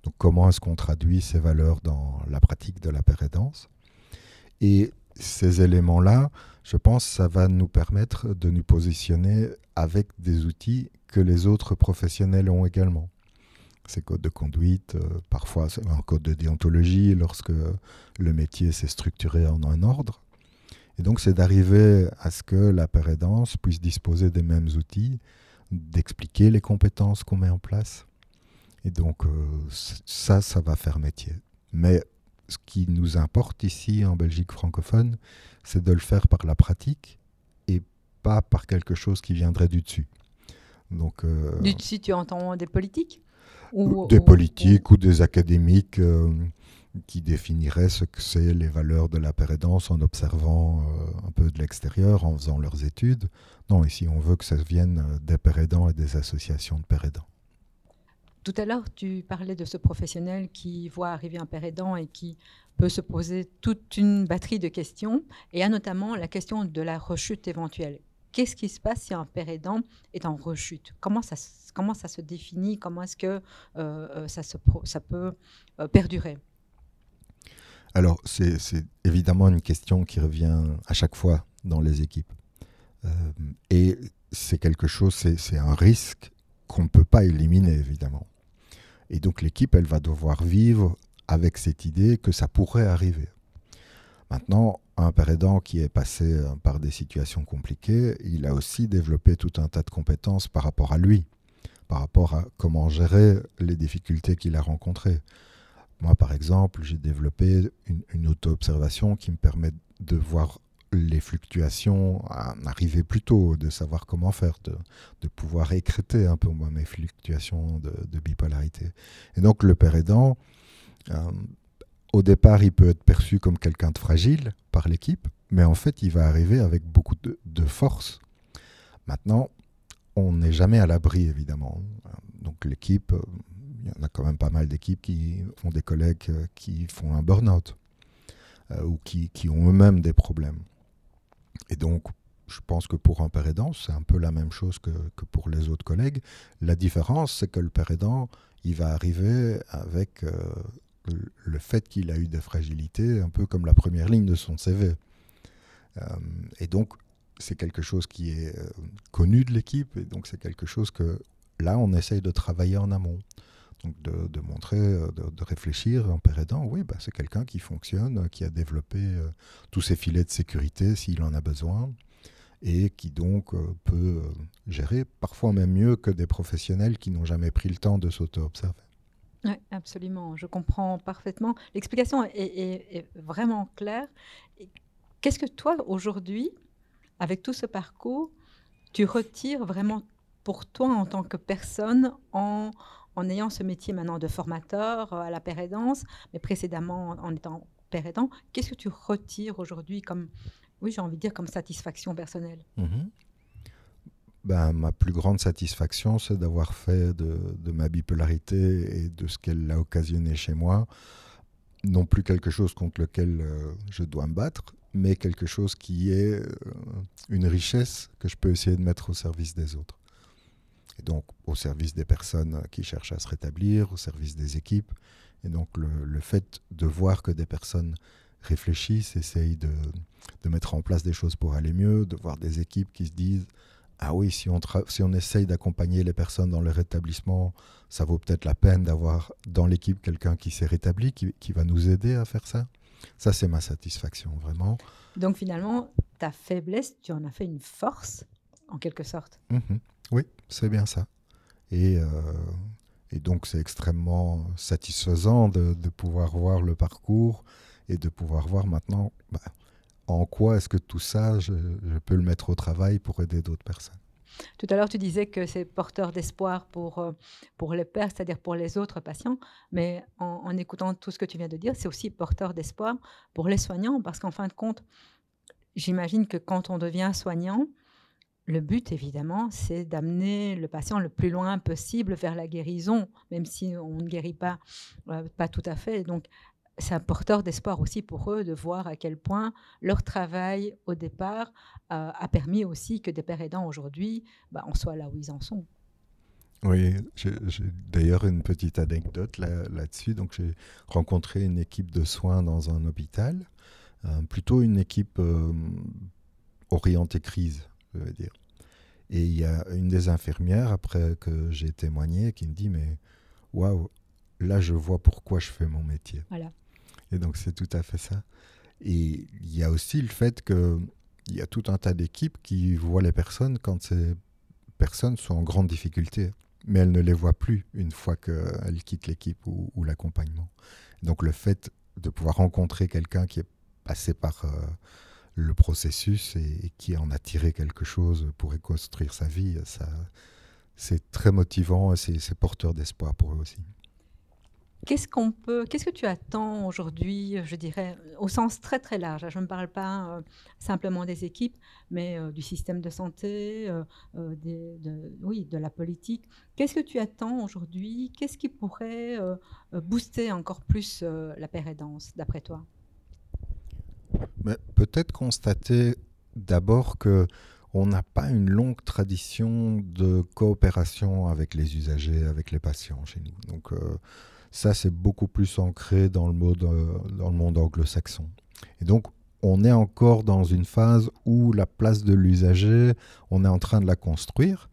Donc comment est-ce qu'on traduit ces valeurs dans la pratique de la pérédance Et ces éléments-là, je pense ça va nous permettre de nous positionner avec des outils que les autres professionnels ont également. Ces codes de conduite, euh, parfois un code de déontologie lorsque le métier s'est structuré en un ordre. Et donc c'est d'arriver à ce que la pérédance puisse disposer des mêmes outils d'expliquer les compétences qu'on met en place. Et donc ça, ça va faire métier. Mais ce qui nous importe ici en Belgique francophone, c'est de le faire par la pratique et pas par quelque chose qui viendrait du dessus.
Donc, euh, du dessus, tu entends des politiques
ou, Des politiques ou, des académiques euh, qui définiraient ce que c'est les valeurs de la pérédance en observant euh, un peu de l'extérieur, en faisant leurs études. Non, ici, on veut que ça vienne des pérédants et des associations de pérédants.
Tout à l'heure, tu parlais de ce professionnel qui voit arriver un père aidant et qui peut se poser toute une batterie de questions. Et a notamment la question de la rechute éventuelle. Qu'est-ce qui se passe si un père aidant est en rechute? Comment ça, comment ça se définit? Comment est-ce que euh, euh, ça, se, ça peut euh, perdurer?
Alors, c'est évidemment une question qui revient à chaque fois dans les équipes. et c'est quelque chose, c'est un risque qu'on ne peut pas éliminer, évidemment. Et donc l'équipe, elle va devoir vivre avec cette idée que ça pourrait arriver. Maintenant, un père aidant qui est passé euh, par des situations compliquées, il a aussi développé tout un tas de compétences par rapport à lui, par rapport à comment gérer les difficultés qu'il a rencontrées. Moi, par exemple, j'ai développé une, auto-observation qui me permet de voir les fluctuations arriver plus tôt, de savoir comment faire, de, pouvoir écréter un peu moins mes fluctuations de, bipolarité. Et donc le père aidant, euh, au départ, il peut être perçu comme quelqu'un de fragile par l'équipe, mais en fait, il va arriver avec beaucoup de, de force. Maintenant, on n'est jamais à l'abri, évidemment. Donc l'équipe, il y en a quand même pas mal d'équipes qui ont des collègues qui font un burn-out. Euh, ou qui, qui ont eux-mêmes des problèmes. Et donc, je pense que pour un père aidant, c'est un peu la même chose que, pour les autres collègues. La différence, c'est que le père aidant, il va arriver avec euh, le fait qu'il a eu des fragilités, un peu comme la première ligne de son CV. Euh, et donc, c'est quelque chose qui est euh, connu de l'équipe, et donc c'est quelque chose que là, on essaye de travailler en amont. De, montrer, de, réfléchir en père aidant, oui, bah, c'est quelqu'un qui fonctionne, qui a développé tous ses filets de sécurité s'il en a besoin, et qui donc euh, peut euh, gérer parfois même mieux que des professionnels qui n'ont jamais pris le temps de s'auto-observer.
Oui, absolument, je comprends parfaitement. L'explication est, vraiment claire. Qu'est-ce que toi, aujourd'hui, avec tout ce parcours, tu retires vraiment pour toi en tant que personne en, en ayant ce métier maintenant de formateur à la pérédance, mais précédemment en étant pérédant, qu'est-ce que tu retires aujourd'hui comme oui, j'ai envie de dire comme satisfaction personnelle? Mhm.
ben, Ma plus grande satisfaction, c'est d'avoir fait de, ma bipolarité et de ce qu'elle a occasionné chez moi, non plus quelque chose contre lequel euh, je dois me battre, mais quelque chose qui est euh, une richesse que je peux essayer de mettre au service des autres. Et donc au service des personnes qui cherchent à se rétablir, au service des équipes. Et donc le, le fait de voir que des personnes réfléchissent, essayent de, de, mettre en place des choses pour aller mieux, de voir des équipes qui se disent ah oui, si on, si on essaye d'accompagner les personnes dans leur rétablissement, ça vaut peut-être la peine d'avoir dans l'équipe quelqu'un qui s'est rétabli, qui, qui, va nous aider à faire ça. Ça, c'est ma satisfaction, vraiment.
Donc finalement, ta faiblesse, tu en as fait une force, en quelque sorte.
Mhm. Oui, c'est bien ça. Et, euh, et donc, c'est extrêmement satisfaisant de, de, pouvoir voir le parcours et de pouvoir voir maintenant bah, en quoi est-ce que tout ça, je, peux le mettre au travail pour aider d'autres personnes.
Tout à l'heure, tu disais que c'est porteur d'espoir pour, euh, pour les pères, c'est-à-dire pour les autres patients, mais en, écoutant tout ce que tu viens de dire, c'est aussi porteur d'espoir pour les soignants, parce qu'en fin de compte, j'imagine que quand on devient soignant, le but, évidemment, c'est d'amener le patient le plus loin possible vers la guérison, même si on ne guérit pas, euh, pas tout à fait. Donc, c'est un porteur d'espoir aussi pour eux de voir à quel point leur travail au départ euh, a permis aussi que des pères aidants aujourd'hui bah, en soient là où ils en sont.
Oui, j'ai d'ailleurs une petite anecdote là-dessus. Donc j'ai rencontré une équipe de soins dans un hôpital, euh, plutôt une équipe orientée crise, je veux dire. Et il y a une des infirmières, après que j'ai témoigné, qui me dit, mais waouh, là je vois pourquoi je fais mon métier. Voilà. Et donc c'est tout à fait ça. Et il y a aussi le fait qu'il y a tout un tas d'équipes qui voient les personnes quand c'est personnes sont en grande difficulté, mais elles ne les voient plus une fois qu'elles quittent l'équipe ou, l'accompagnement. Donc le fait de pouvoir rencontrer quelqu'un qui est passé par euh, le processus et, qui en a tiré quelque chose pour reconstruire sa vie, ça, c'est très motivant et c'est porteur d'espoir pour eux aussi.
Qu'est-ce qu'on peut, qu'est-ce que tu attends aujourd'hui, je dirais, au sens très très large? Je ne parle pas euh, simplement des équipes, mais euh, du système de santé, euh, de, oui, de la politique. Qu'est-ce que tu attends aujourd'hui? Qu'est-ce qui pourrait booster encore plus la pérédance, d'après toi?
Peut-être constater d'abord que on n'a pas une longue tradition de coopération avec les usagers, avec les patients chez nous. Donc ça, c'est beaucoup plus ancré dans le, euh, dans le monde anglo-saxon. Et donc, on est encore dans une phase où la place de l'usager, on est en train de la construire.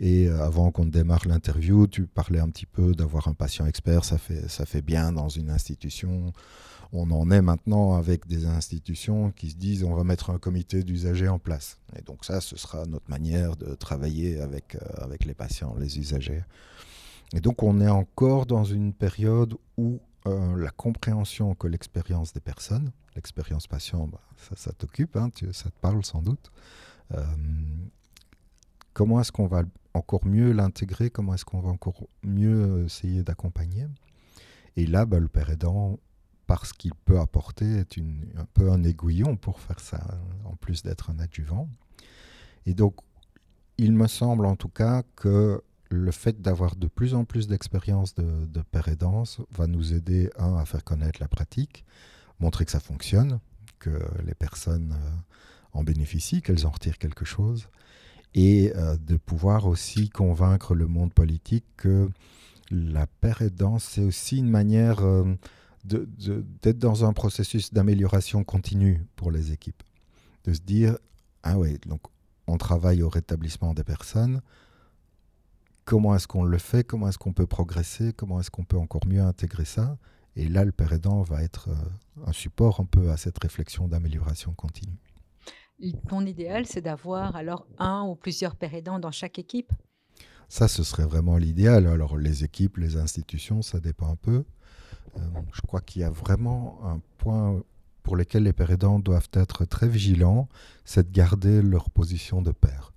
Et euh, avant qu'on démarre l'interview, tu parlais un petit peu d'avoir un patient expert, ça fait, ça fait bien dans une institution. On en est maintenant avec des institutions qui se disent on va mettre un comité d'usagers en place. Et donc ça, ce sera notre manière de travailler avec, euh, avec les patients, les usagers. Et donc on est encore dans une période où euh, la compréhension que l'expérience des personnes, l'expérience patient, bah, ça, t'occupe, hein, ça te parle sans doute. Euh, comment est-ce qu'on va encore mieux l'intégrer? Comment est-ce qu'on va encore mieux essayer d'accompagner? Et là, bah, le père aidant, parce qu'il peut apporter, est un peu un aiguillon pour faire ça, en plus d'être un adjuvant. Et donc, il me semble en tout cas que le fait d'avoir de plus en plus d'expérience de, de père aidance va nous aider, un, à faire connaître la pratique, montrer que ça fonctionne, que les personnes euh, en bénéficient, qu'elles en retirent quelque chose, et euh, de pouvoir aussi convaincre le monde politique que la père aidance, c'est aussi une manière euh, d'être dans un processus d'amélioration continue pour les équipes. De se dire, ah oui, donc on travaille au rétablissement des personnes, comment est-ce qu'on le fait, comment est-ce qu'on peut progresser, comment est-ce qu'on peut encore mieux intégrer ça? Et là, le père aidant va être euh, un support un peu à cette réflexion d'amélioration continue.
Ton idéal, c'est d'avoir alors un ou plusieurs pères aidants dans chaque équipe?
Ça, ce serait vraiment l'idéal. Alors, les équipes, les institutions, ça dépend un peu. Euh, je crois qu'il y a vraiment un point pour lequel les pères aidants doivent être très vigilants, c'est de garder leur position de père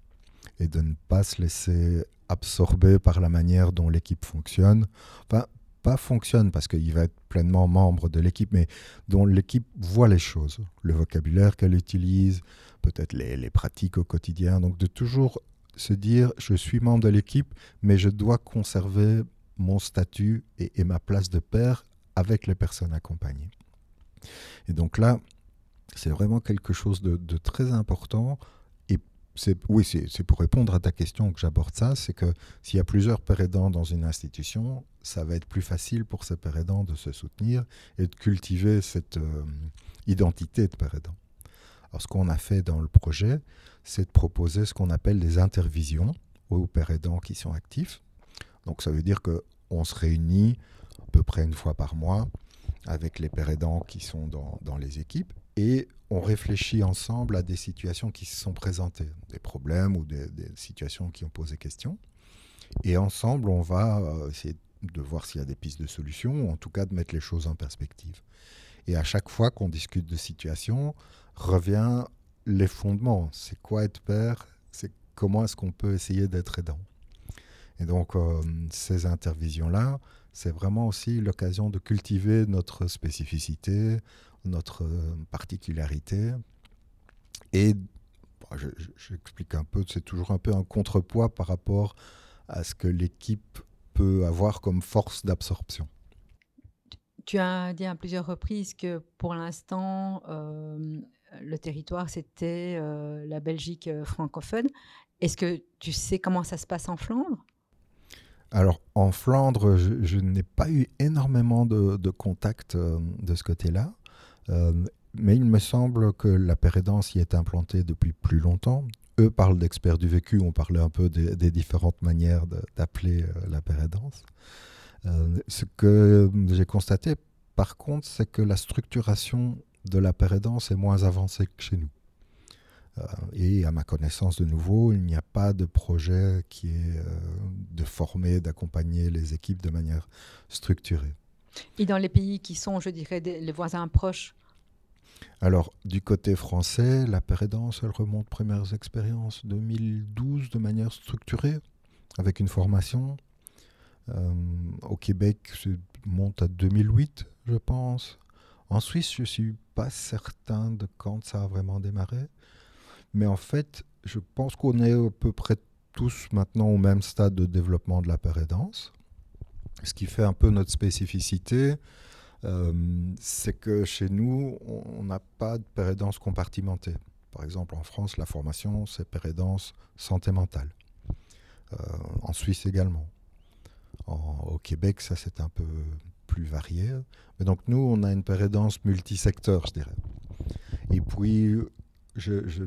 et de ne pas se laisser absorbé par la manière dont l'équipe fonctionne. Enfin, pas fonctionne parce qu'il va être pleinement membre de l'équipe, mais dont l'équipe voit les choses, le vocabulaire qu'elle utilise, peut-être les, pratiques au quotidien. Donc de toujours se dire, je suis membre de l'équipe, mais je dois conserver mon statut et, ma place de père avec les personnes accompagnées. Et donc là, c'est vraiment quelque chose de, très important oui, c'est pour répondre à ta question que j'aborde ça, c'est que s'il y a plusieurs pères aidants dans une institution, ça va être plus facile pour ces pères aidants de se soutenir et de cultiver cette euh, identité de père aidant. Alors ce qu'on a fait dans le projet, c'est de proposer ce qu'on appelle des intervisions aux pères aidants qui sont actifs. Donc ça veut dire qu'on se réunit à peu près une fois par mois avec les pères aidants qui sont dans, dans les équipes et on réfléchit ensemble à des situations qui se sont présentées, des problèmes ou des, situations qui ont posé question. Et ensemble, on va euh, essayer de voir s'il y a des pistes de solutions, ou en tout cas de mettre les choses en perspective. Et à chaque fois qu'on discute de situations, revient les fondements. C'est quoi être père? C'est comment est-ce qu'on peut essayer d'être aidant? Et donc, euh, ces intervisions-là, c'est vraiment aussi l'occasion de cultiver notre spécificité, notre euh, particularité. Et j'explique un peu, c'est toujours un peu un contrepoids par rapport à ce que l'équipe peut avoir comme force d'absorption.
Tu as dit à plusieurs reprises que pour l'instant, euh, le territoire, c'était euh, la Belgique francophone. Est-ce que tu sais comment ça se passe en Flandre?
Alors en Flandre, je, n'ai pas eu énormément de, contacts de ce côté-là. Euh, mais il me semble que la pérédance y est implantée depuis plus longtemps. Eux parlent d'experts du vécu, on parlait un peu des, différentes manières d'appeler euh, la pérédance. Euh, ce que j'ai constaté, par contre, c'est que la structuration de la pérédance est moins avancée que chez nous. Et à ma connaissance de nouveau, il n'y a pas de projet qui est de former, d'accompagner les équipes de manière structurée.
Et dans les pays qui sont, je dirais, les voisins proches?
Alors, du côté français, la pérédance, elle remonte premières expériences 2012 de manière structurée, avec une formation. Euh, au Québec, ça monte à 2008, je pense. En Suisse, je ne suis pas certain de quand ça a vraiment démarré. Mais en fait, je pense qu'on est à peu près tous maintenant au même stade de développement de la pérédance. Ce qui fait un peu notre spécificité, euh, c'est que chez nous, on n'a pas de pérédance compartimentée. Par exemple, en France, la formation, c'est pérédance santé mentale. Euh, en Suisse également. au Québec, ça c'est un peu plus varié. Mais donc nous, on a une pérédance multisecteur, je dirais. Et puis, je, je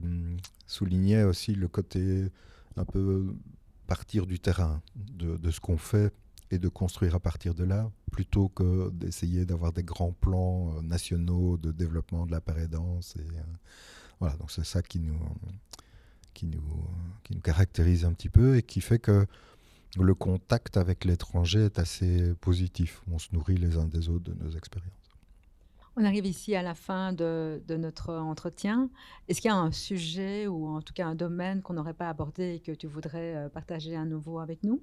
soulignais aussi le côté un peu partir du terrain, de, ce qu'on fait et de construire à partir de là, plutôt que d'essayer d'avoir des grands plans euh, nationaux de développement de la pérédance. Et, euh, voilà, donc c'est ça qui nous, qui, nous, qui nous caractérise un petit peu et qui fait que le contact avec l'étranger est assez positif. On se nourrit les uns des autres de nos expériences.
On arrive ici à la fin de, de notre entretien. Est-ce qu'il y a un sujet ou en tout cas un domaine qu'on n'aurait pas abordé et que tu voudrais euh, partager à nouveau avec nous?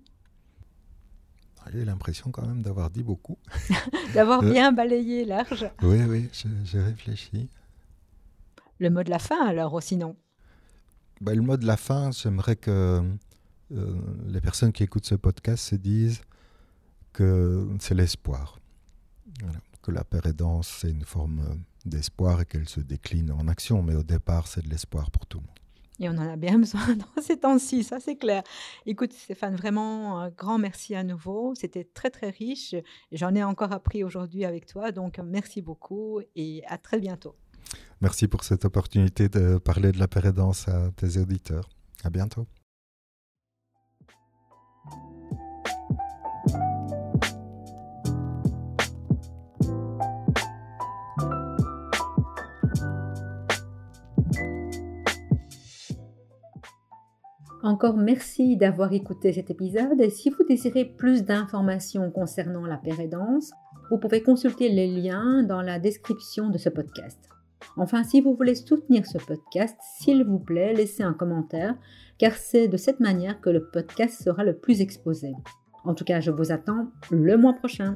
J'ai l'impression quand même d'avoir dit beaucoup.
d'avoir euh, bien balayé large.
Oui, oui, j'ai réfléchi.
Le mot de la fin alors, sinon
bah, Le mot de la fin, j'aimerais que euh, les personnes qui écoutent ce podcast se disent que c'est l'espoir. Que la pérédance, c'est une forme d'espoir et qu'elle se décline en action, mais au départ, c'est de l'espoir pour tout le monde.
Et on en a bien besoin dans ces temps-ci, ça c'est clair. Écoute Stéphane, vraiment un grand merci à nouveau. C'était très très riche. J'en ai encore appris aujourd'hui avec toi, donc merci beaucoup et à très bientôt.
Merci pour cette opportunité de parler de la pérédance à tes auditeurs. À bientôt.
Encore merci d'avoir écouté cet épisode et si vous désirez plus d'informations concernant la pérédance, vous pouvez consulter les liens dans la description de ce podcast. Enfin, si vous voulez soutenir ce podcast, s'il vous plaît, laissez un commentaire car c'est de cette manière que le podcast sera le plus exposé. En tout cas, je vous attends le mois prochain.